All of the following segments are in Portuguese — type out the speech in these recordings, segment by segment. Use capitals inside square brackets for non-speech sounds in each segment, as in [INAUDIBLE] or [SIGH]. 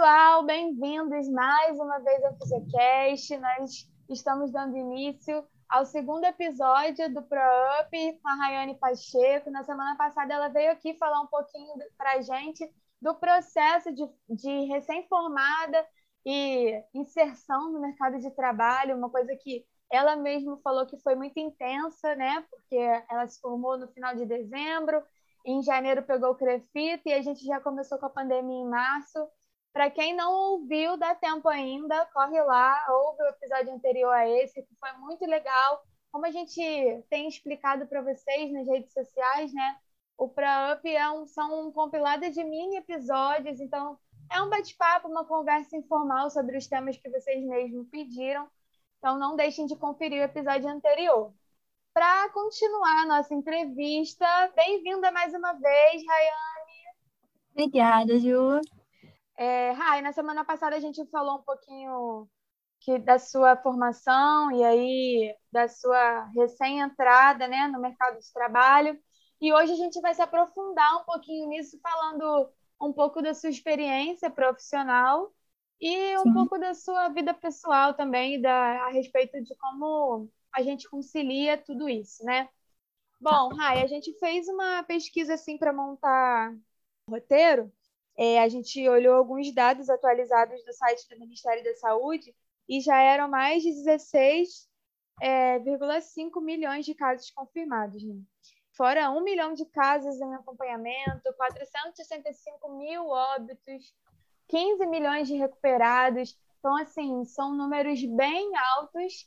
pessoal, bem-vindos mais uma vez ao FuseCast. Nós estamos dando início ao segundo episódio do ProUp com a Rayane Pacheco. Na semana passada, ela veio aqui falar um pouquinho para a gente do processo de, de recém-formada e inserção no mercado de trabalho, uma coisa que ela mesma falou que foi muito intensa, né? Porque ela se formou no final de dezembro, em janeiro pegou o Crefito e a gente já começou com a pandemia em março. Para quem não ouviu, dá tempo ainda, corre lá, ouve o episódio anterior a esse, que foi muito legal. Como a gente tem explicado para vocês nas redes sociais, né? O Pra Up é um, são um compilado de mini episódios, então é um bate-papo, uma conversa informal sobre os temas que vocês mesmos pediram. Então não deixem de conferir o episódio anterior. Para continuar a nossa entrevista, bem-vinda mais uma vez, Rayane. Obrigada, Ju. É, Ray, na semana passada a gente falou um pouquinho que, da sua formação e aí da sua recém-entrada né, no mercado de trabalho. E hoje a gente vai se aprofundar um pouquinho nisso, falando um pouco da sua experiência profissional e um Sim. pouco da sua vida pessoal também, da, a respeito de como a gente concilia tudo isso, né? Bom, Rai, a gente fez uma pesquisa assim para montar o roteiro. É, a gente olhou alguns dados atualizados do site do Ministério da Saúde e já eram mais de 16,5 é, milhões de casos confirmados. Né? Fora um milhão de casos em acompanhamento, 465 mil óbitos, 15 milhões de recuperados. Então, assim, são números bem altos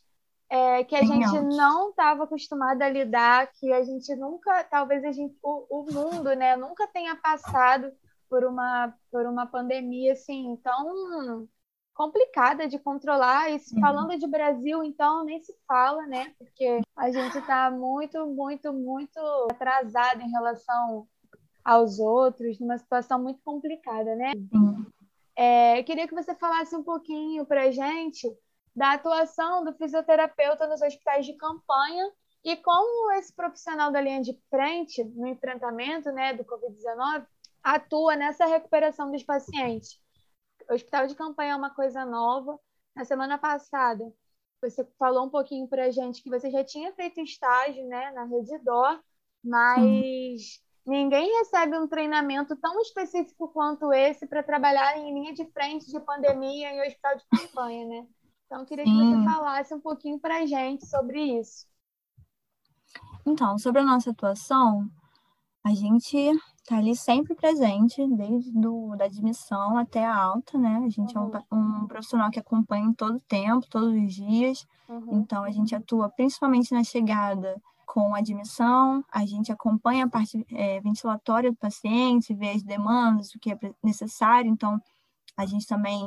é, que a bem gente altos. não estava acostumada a lidar, que a gente nunca, talvez a gente, o, o, mundo, né, nunca tenha passado por uma, por uma pandemia assim tão complicada de controlar. E uhum. falando de Brasil, então, nem se fala, né? Porque a gente está muito, muito, muito atrasado em relação aos outros, numa situação muito complicada, né? Uhum. É, eu queria que você falasse um pouquinho para gente da atuação do fisioterapeuta nos hospitais de campanha e como esse profissional da linha de frente no enfrentamento né, do Covid-19 atua nessa recuperação dos pacientes. O hospital de campanha é uma coisa nova. Na semana passada, você falou um pouquinho para a gente que você já tinha feito estágio né, na Redidor, mas Ninguém recebe um treinamento tão específico quanto esse para trabalhar em linha de frente de pandemia em hospital de campanha, né? Então, eu queria Sim. que você falasse um pouquinho para a gente sobre isso. Então, sobre a nossa atuação, a gente está ali sempre presente, desde do, da admissão até a alta, né? A gente uhum. é um, um, profissional que acompanha em todo o tempo, todos os dias. Uhum. Então, a gente atua principalmente na chegada com admissão, a gente acompanha a parte é, ventilatória do paciente, vê as demandas, o que é necessário, então a gente também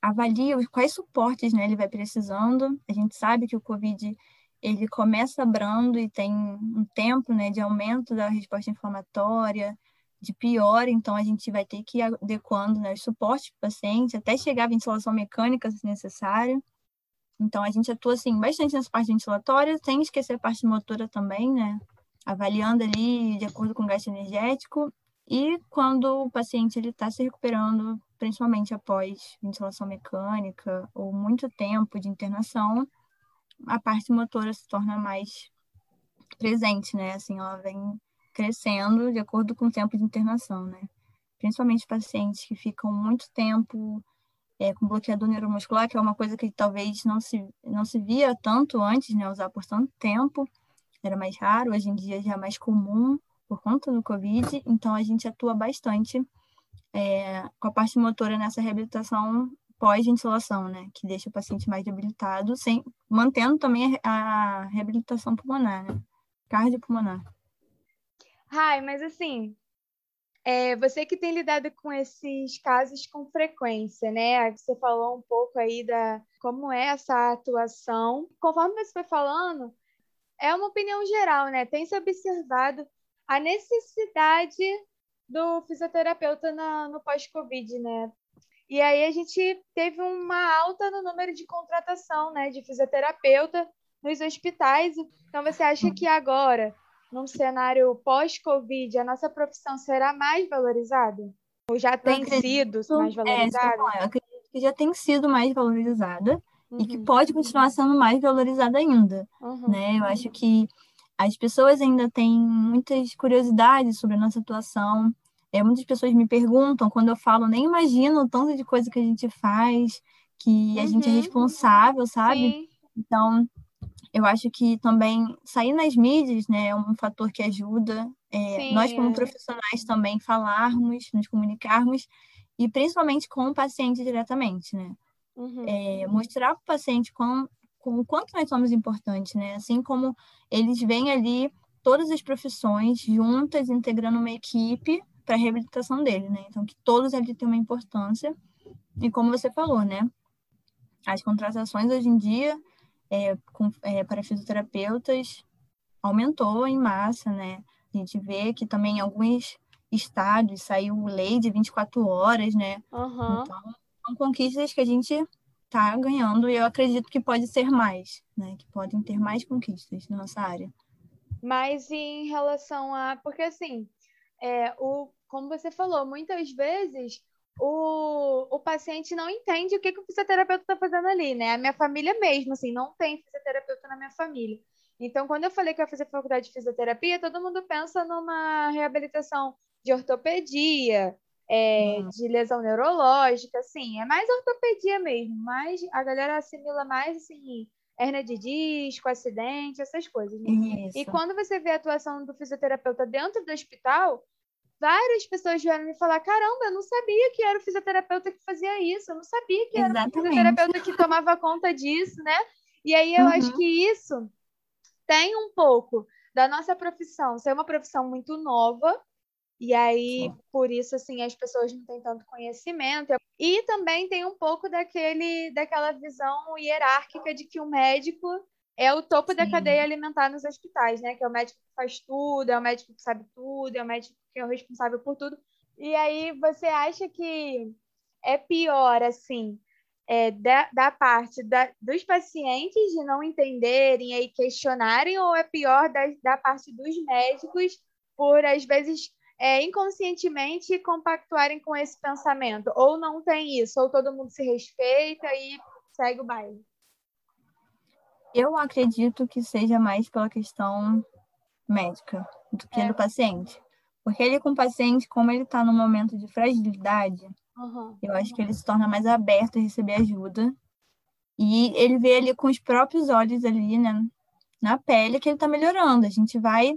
avalia quais suportes né, ele vai precisando. A gente sabe que o COVID ele começa brando e tem um tempo né, de aumento da resposta inflamatória, de pior, então a gente vai ter que ir adequando né, os suportes para o paciente até chegar à ventilação mecânica se necessário. Então, a gente atua, assim, bastante nessa parte ventilatória, sem esquecer a parte motora também, né? Avaliando ali de acordo com o gasto energético e quando o paciente está se recuperando, principalmente após ventilação mecânica ou muito tempo de internação, a parte motora se torna mais presente, né? Assim, ela vem crescendo de acordo com o tempo de internação, né? Principalmente pacientes que ficam muito tempo é, com bloqueador neuromuscular, que é uma coisa que talvez não se, não se via tanto antes, né, usar por tanto tempo, era mais raro, hoje em dia já é mais comum por conta do Covid, então a gente atua bastante é, com a parte motora nessa reabilitação pós-ventilação, né, que deixa o paciente mais debilitado, sem, mantendo também a, a reabilitação pulmonar, né, cardiopulmonar. Rai, mas assim, é, você que tem lidado com esses casos com frequência, né? Você falou um pouco aí da como é essa atuação. Conforme você foi falando, é uma opinião geral, né? Tem se observado a necessidade do fisioterapeuta na, no pós-Covid, né? E aí a gente teve uma alta no número de contratação, né, de fisioterapeuta nos hospitais. Então você acha que agora num cenário pós-Covid, a nossa profissão será mais valorizada? Ou já tem acredito, sido mais valorizada? É, eu acredito que já tem sido mais valorizada uhum. e que uhum. pode continuar sendo mais valorizada ainda, uhum. né? Eu acho que as pessoas ainda têm muitas curiosidades sobre a nossa atuação. É, muitas pessoas me perguntam, quando eu falo, nem imagino o tanto de coisa que a gente faz, que a uhum. gente é uhum. responsável, sabe? Sim. Então, eu acho que também sair nas mídias né, é um fator que ajuda. É, nós, como é. profissionais, também falarmos, nos comunicarmos, e principalmente com o paciente diretamente, né? Uhum. É, mostrar para o paciente com, com o quanto nós somos importantes, né? Assim como eles veem ali todas as profissões juntas, integrando uma equipe para a reabilitação dele, né? Então, que todos ali têm uma importância. E como você falou, né? As contratações hoje em dia é, com, é, para fisioterapeutas aumentou em massa, né? A gente vê que também em alguns estados saiu lei de 24 horas, né? Uhum. Então, são conquistas que a gente está ganhando e eu acredito que pode ser mais, né? Que podem ter mais conquistas na nossa área. Mas em relação a. Porque assim, é, o, como você falou, muitas vezes o, o paciente não entende o que, que o fisioterapeuta está fazendo ali, né? A minha família mesmo, assim, não tem fisioterapeuta na minha família. Então, quando eu falei que eu ia fazer faculdade de fisioterapia, todo mundo pensa numa reabilitação de ortopedia, é, hum. de lesão neurológica, assim, é mais ortopedia mesmo, mas a galera assimila mais, assim, hernia de disco, acidente, essas coisas. Né? E quando você vê a atuação do fisioterapeuta dentro do hospital, várias pessoas vieram me falar: caramba, eu não sabia que era o fisioterapeuta que fazia isso, eu não sabia que era Exatamente. o fisioterapeuta que tomava conta disso, né? E aí eu uhum. acho que isso tem um pouco da nossa profissão ser uma profissão muito nova, e aí, Sim. por isso, assim, as pessoas não têm tanto conhecimento. E também tem um pouco daquele, daquela visão hierárquica de que o médico é o topo Sim. da cadeia alimentar nos hospitais, né? Que é o médico que faz tudo, é o médico que sabe tudo, é o médico que é o responsável por tudo. E aí você acha que é pior, assim, é, da, da parte da, dos pacientes de não entenderem e questionarem, ou é pior da, da parte dos médicos por, às vezes, é, inconscientemente compactuarem com esse pensamento? Ou não tem isso, ou todo mundo se respeita e segue o baile? Eu acredito que seja mais pela questão médica do que é. do paciente. Porque ele com o paciente, como ele está num momento de fragilidade, uhum. eu acho que ele se torna mais aberto a receber ajuda. E ele vê ali com os próprios olhos ali, né, na pele, que ele está melhorando. A gente vai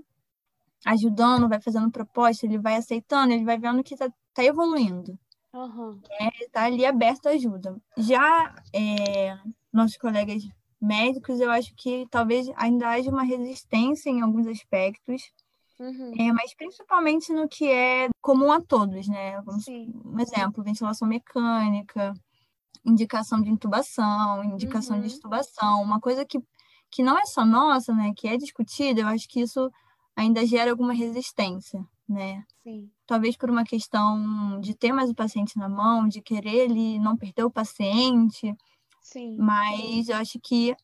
ajudando, vai fazendo proposta, ele vai aceitando, ele vai vendo que está tá evoluindo. Uhum. É, está ali aberto à ajuda. Já é, nossos colegas médicos, eu acho que talvez ainda haja uma resistência em alguns aspectos, uhum. é, mas principalmente no que é comum a todos, né? Vamos, um exemplo, ventilação mecânica, indicação de intubação, indicação uhum. de extubação, uma coisa que, que não é só nossa, né? Que é discutida, eu acho que isso ainda gera alguma resistência, né? Sim. Talvez por uma questão de ter mais o paciente na mão, de querer ele não perder o paciente, Sim. Mas eu acho que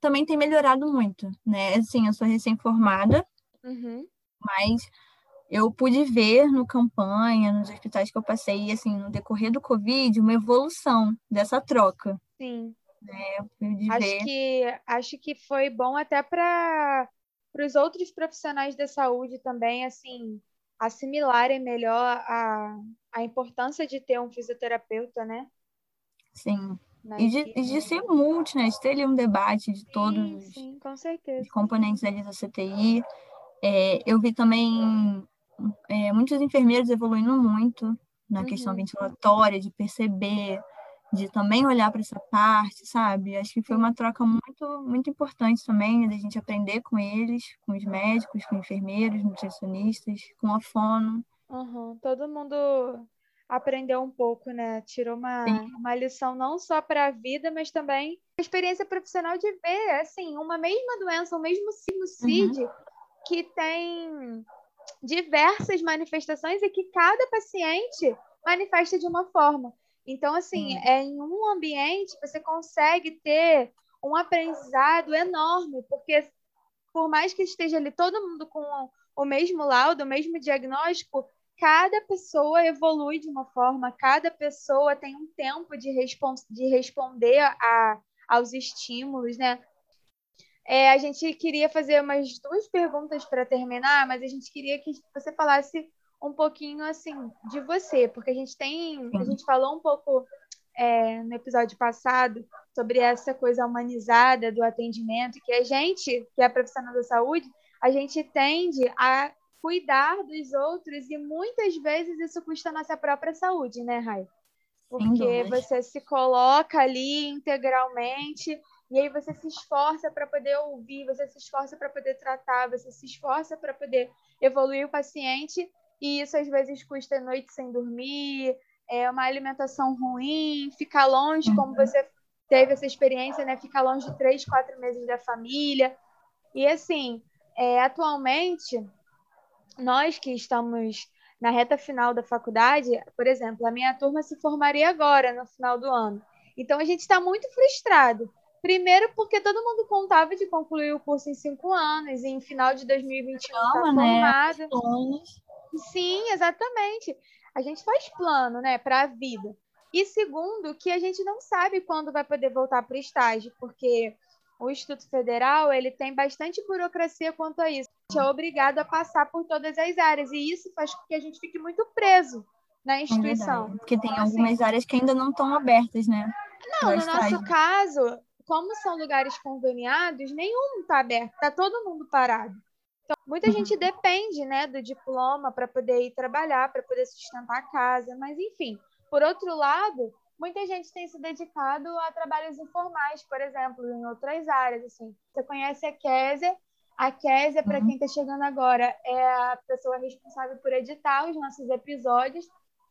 também tem melhorado muito, né? Assim, eu sou recém-formada, uhum. mas eu pude ver no campanha, nos hospitais que eu passei, assim, no decorrer do Covid, uma evolução dessa troca. Sim. Né? acho, ver... que, acho que foi bom até para os outros profissionais da saúde também, assim, assimilarem melhor a, a importância de ter um fisioterapeuta, né? Sim. E de, e de, ser multi, né? De ter ali um debate de todos sim, sim, os componentes ali da CTI. É, eu vi também é, muitos enfermeiros evoluindo muito na uhum. questão ventilatória, de perceber, de também olhar para essa parte, sabe? Acho que foi uma troca muito, muito importante também, né, da gente aprender com eles, com os médicos, com enfermeiros, nutricionistas, com a fono. Uhum. Todo mundo aprendeu um pouco, né? Tirou uma, uma lição não só para a vida, mas também a experiência profissional de ver, assim, uma mesma doença, o mesmo sinucide uhum. que tem diversas manifestações e que cada paciente manifesta de uma forma. Então, assim, uhum. é em um ambiente você consegue ter um aprendizado enorme, porque por mais que esteja ali todo mundo com o mesmo laudo, o mesmo diagnóstico, cada pessoa evolui de uma forma, cada pessoa tem um tempo de, respons de responder a, aos estímulos, né? É, a gente queria fazer umas duas perguntas para terminar, mas a gente queria que você falasse um pouquinho assim de você, porque a gente tem, a gente falou um pouco é, no episódio passado sobre essa coisa humanizada do atendimento, que a gente, que é profissional da saúde, a gente tende a cuidar dos outros e muitas vezes isso custa a nossa própria saúde, né, Rai? Porque você se coloca ali integralmente e aí você se esforça para poder ouvir, você se esforça para poder tratar, você se esforça para poder evoluir o paciente e isso às vezes custa noite sem dormir, é uma alimentação ruim, ficar longe, como uhum. você teve essa experiência, né? Ficar longe de três, quatro meses da família. E assim, é, atualmente nós que estamos na reta final da faculdade, por exemplo, a minha turma se formaria agora, no final do ano. Então, a gente está muito frustrado. Primeiro, porque todo mundo contava de concluir o curso em cinco anos, e em final de 2021 está formado. Né? Sim, exatamente. A gente faz plano né, para a vida. E segundo, que a gente não sabe quando vai poder voltar para o estágio, porque o Instituto Federal ele tem bastante burocracia quanto a isso. A gente é obrigado a passar por todas as áreas e isso faz com que a gente fique muito preso na é instituição. É porque tem então, assim, algumas áreas que ainda não estão abertas, né? Não, no nosso caso, como são lugares conveniados, nenhum está aberto, está todo mundo parado. Então, muita uhum. gente depende, né, do diploma para poder ir trabalhar, para poder sustentar a casa, mas enfim. Por outro lado, muita gente tem se dedicado a trabalhos informais, por exemplo, em outras áreas. Assim. Você conhece a Késia? A Késia, para uhum. quem está chegando agora, é a pessoa responsável por editar os nossos episódios.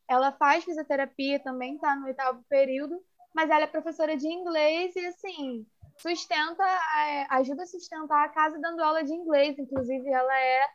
Ela faz fisioterapia, também está no oitavo período, mas ela é professora de inglês e, assim, sustenta, ajuda a sustentar a casa dando aula de inglês. Inclusive, ela é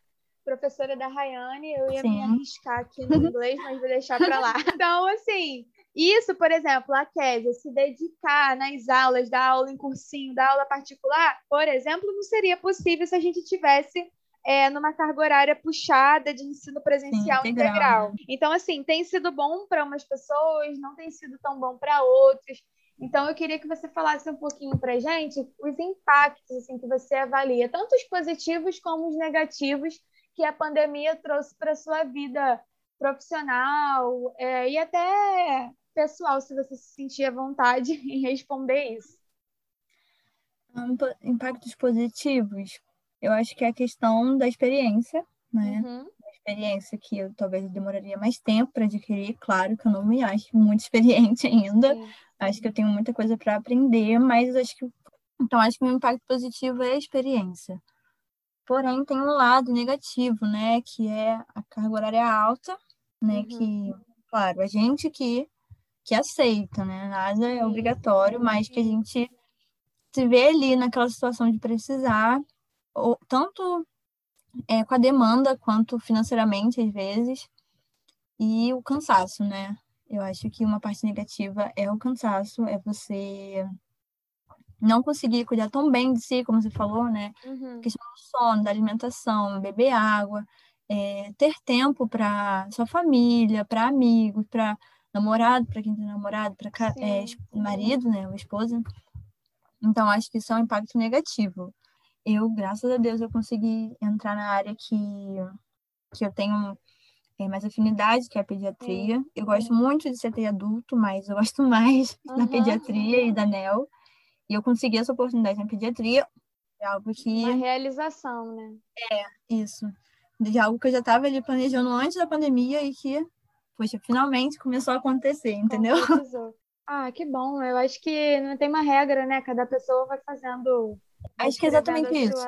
professora da Rayane. Eu ia Sim. me arriscar aqui no inglês, mas vou deixar para lá. [LAUGHS] Então, assim, isso, por exemplo, a Kézia se dedicar nas aulas, dar aula em cursinho, dar aula particular, por exemplo, não seria possível se a gente tivesse é, numa carga horária puxada de ensino presencial Sim, integral. integral. Né? Então, assim, tem sido bom para umas pessoas, não tem sido tão bom para outras. Então, eu queria que você falasse um pouquinho para gente os impactos assim, que você avalia, tanto os positivos como os negativos que a pandemia trouxe para a sua vida profissional é, e até pessoal, se você se sentir à vontade [LAUGHS] em responder isso. Impactos positivos, eu acho que é a questão da experiência, né? Uhum. experiência que eu talvez demoraria mais tempo para adquirir, claro que eu não me acho muito [LAUGHS] experiente ainda, Sim. Acho que eu tenho muita coisa para aprender, mas acho que então acho que o impacto positivo é a experiência. Porém, tem um lado negativo, né, que é a carga horária alta, né, uhum. que, claro, a gente que que aceita, né? Nada é obrigatório, mas que a gente se vê ali naquela situação de precisar, ou, tanto é, com a demanda quanto financeiramente, às vezes, e o cansaço, né? Eu acho que uma parte negativa é o cansaço, é você não conseguir cuidar tão bem de si, como você falou, né? Uhum. questão do sono, da alimentação, beber água, é, ter tempo para sua família, para amigos, para namorado, para quem tem namorado, para é, marido, né, ou esposa. Então, acho que isso é um impacto negativo. Eu, graças a Deus, eu consegui entrar na área que, que eu tenho é, mais afinidade, que é a pediatria. Sim. Eu gosto muito de CTI adulto, mas eu gosto [LAUGHS] mais uhum. da pediatria e da NEL. E eu consegui essa oportunidade na pediatria. É algo que. Uma realização, né? É, isso. De algo que eu já estava ali planejando antes da pandemia e que poxa, finalmente começou a acontecer, entendeu? Ah, que bom. Eu acho que não tem uma regra, né? Cada pessoa vai fazendo. Acho que é exatamente isso.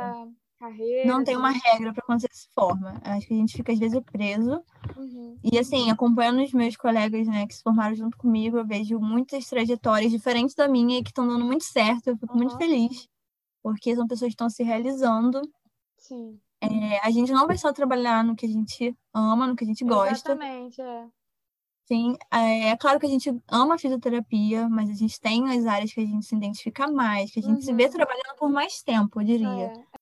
Carreira, não tem uma regra para acontecer dessa forma. Acho que a gente fica às vezes preso. Uhum. E assim, acompanhando os meus colegas, né, que se formaram junto comigo, eu vejo muitas trajetórias diferentes da minha e que estão dando muito certo. Eu fico uhum. muito feliz, porque são pessoas que estão se realizando. Sim. É, a gente não vai só trabalhar no que a gente ama, no que a gente gosta. Exatamente, é. Sim, é, é claro que a gente ama a fisioterapia, mas a gente tem as áreas que a gente se identifica mais, que a gente uhum. se vê uhum. trabalhando por mais tempo, eu diria. É.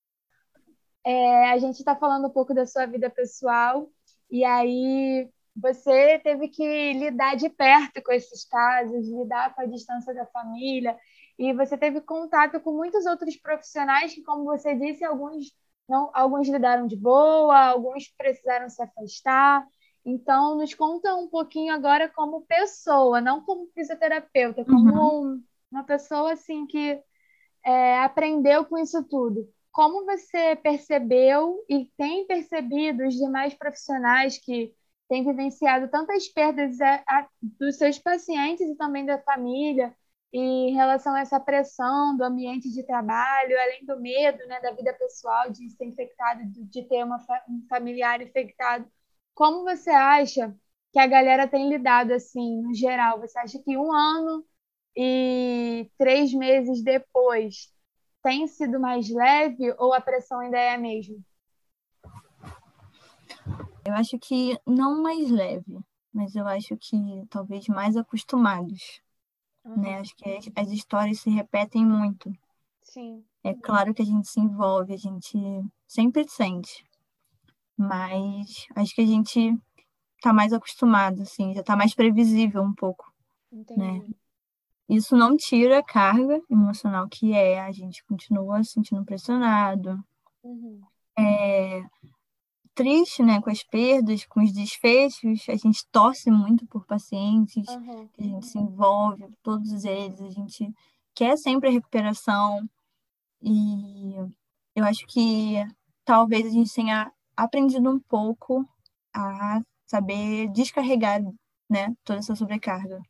É, a gente está falando um pouco da sua vida pessoal E aí você teve que lidar de perto com esses casos, lidar com a distância da família, e você teve contato com muitos outros profissionais que, como você disse, alguns não, alguns lidaram de boa, alguns precisaram se afastar. Então, nos conta um pouquinho agora como pessoa, não como fisioterapeuta, como uhum. uma pessoa assim que é, aprendeu com isso tudo. Como você percebeu e tem percebido os demais profissionais que têm vivenciado tantas perdas a, a, dos seus pacientes e também da família, em relação a essa pressão do ambiente de trabalho, além do medo né, da vida pessoal de ser infectado, de ter uma, um familiar infectado. Como você acha que a galera tem lidado assim, no geral? Você acha que um ano e três meses depois tem sido mais leve ou a pressão ainda é a mesma? Eu acho que não mais leve, mas eu acho que talvez mais acostumados Uhum. Né? Acho que as, as, histórias se repetem muito. Sim. É claro que a gente se envolve, a gente sempre sente. Mas acho que a gente tá mais acostumado, assim, já tá mais previsível um pouco. Entendi. Né? Isso não tira a carga emocional que é, a gente continua se sentindo pressionado. Uhum. É, triste, né, com as perdas, com os desfechos, a gente torce muito por pacientes, uhum. a gente se envolve, todos eles, a gente quer sempre a recuperação e eu acho que talvez a gente tenha aprendido um pouco a saber descarregar, né, toda essa sobrecarga.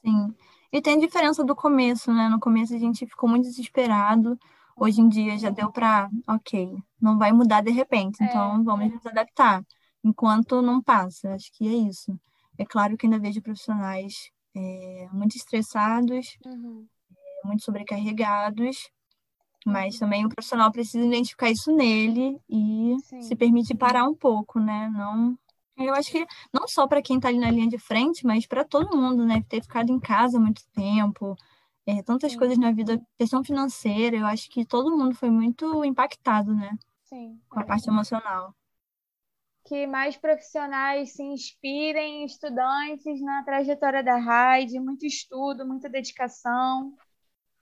Sim. E tem diferença do começo, né? No começo a gente ficou muito desesperado, Hoje em dia já deu para, ok, não vai mudar de repente, é. então vamos nos adaptar, enquanto não passa. Acho que é isso. É claro que ainda vejo profissionais é, muito estressados, uhum. é, muito sobrecarregados, mas uhum. também o profissional precisa identificar isso nele e Sim. se permitir parar um pouco, né? Não eu acho que não só para quem está ali na linha de frente, mas para todo mundo, né? Ter ficado em casa muito tempo, é, tantas Sim. coisas na vida, questão financeira, eu acho que todo mundo foi muito impactado, né? Sim. Com a parte emocional. Que mais profissionais se inspirem, estudantes, na trajetória da RAID, muito estudo, muita dedicação,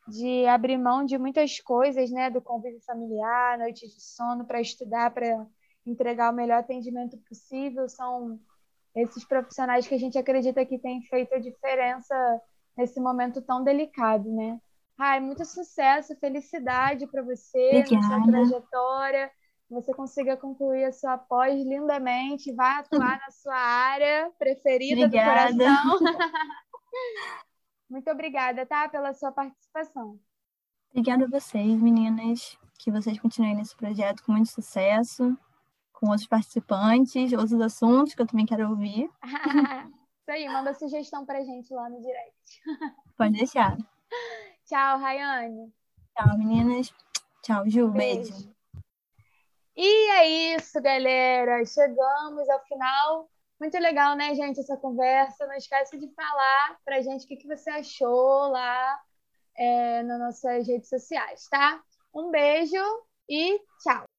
de abrir mão de muitas coisas, né? Do convívio familiar, noite de sono, para estudar, para entregar o melhor atendimento possível. São esses profissionais que a gente acredita que têm feito a diferença nesse momento tão delicado, né? Ai, muito sucesso, felicidade para você Obrigada. na sua trajetória. Você consiga concluir a sua pós lindamente, vá atuar na sua área preferida obrigada. do coração. [LAUGHS] muito obrigada, tá? Pela sua participação. Obrigada a vocês, meninas. Que vocês continuem nesse projeto com muito sucesso, com outros participantes, outros assuntos que eu também quero ouvir. [LAUGHS] Isso aí, manda sugestão pra gente lá no direct. Pode deixar. [LAUGHS] Tchau, Rayane. Tchau, meninas. Tchau, Ju. Beijo. beijo. E é isso, galera. Chegamos ao final. Muito legal, né, gente, essa conversa. Não esquece de falar pra gente o que, que você achou lá é, nas nossas redes sociais, tá? Um beijo e tchau.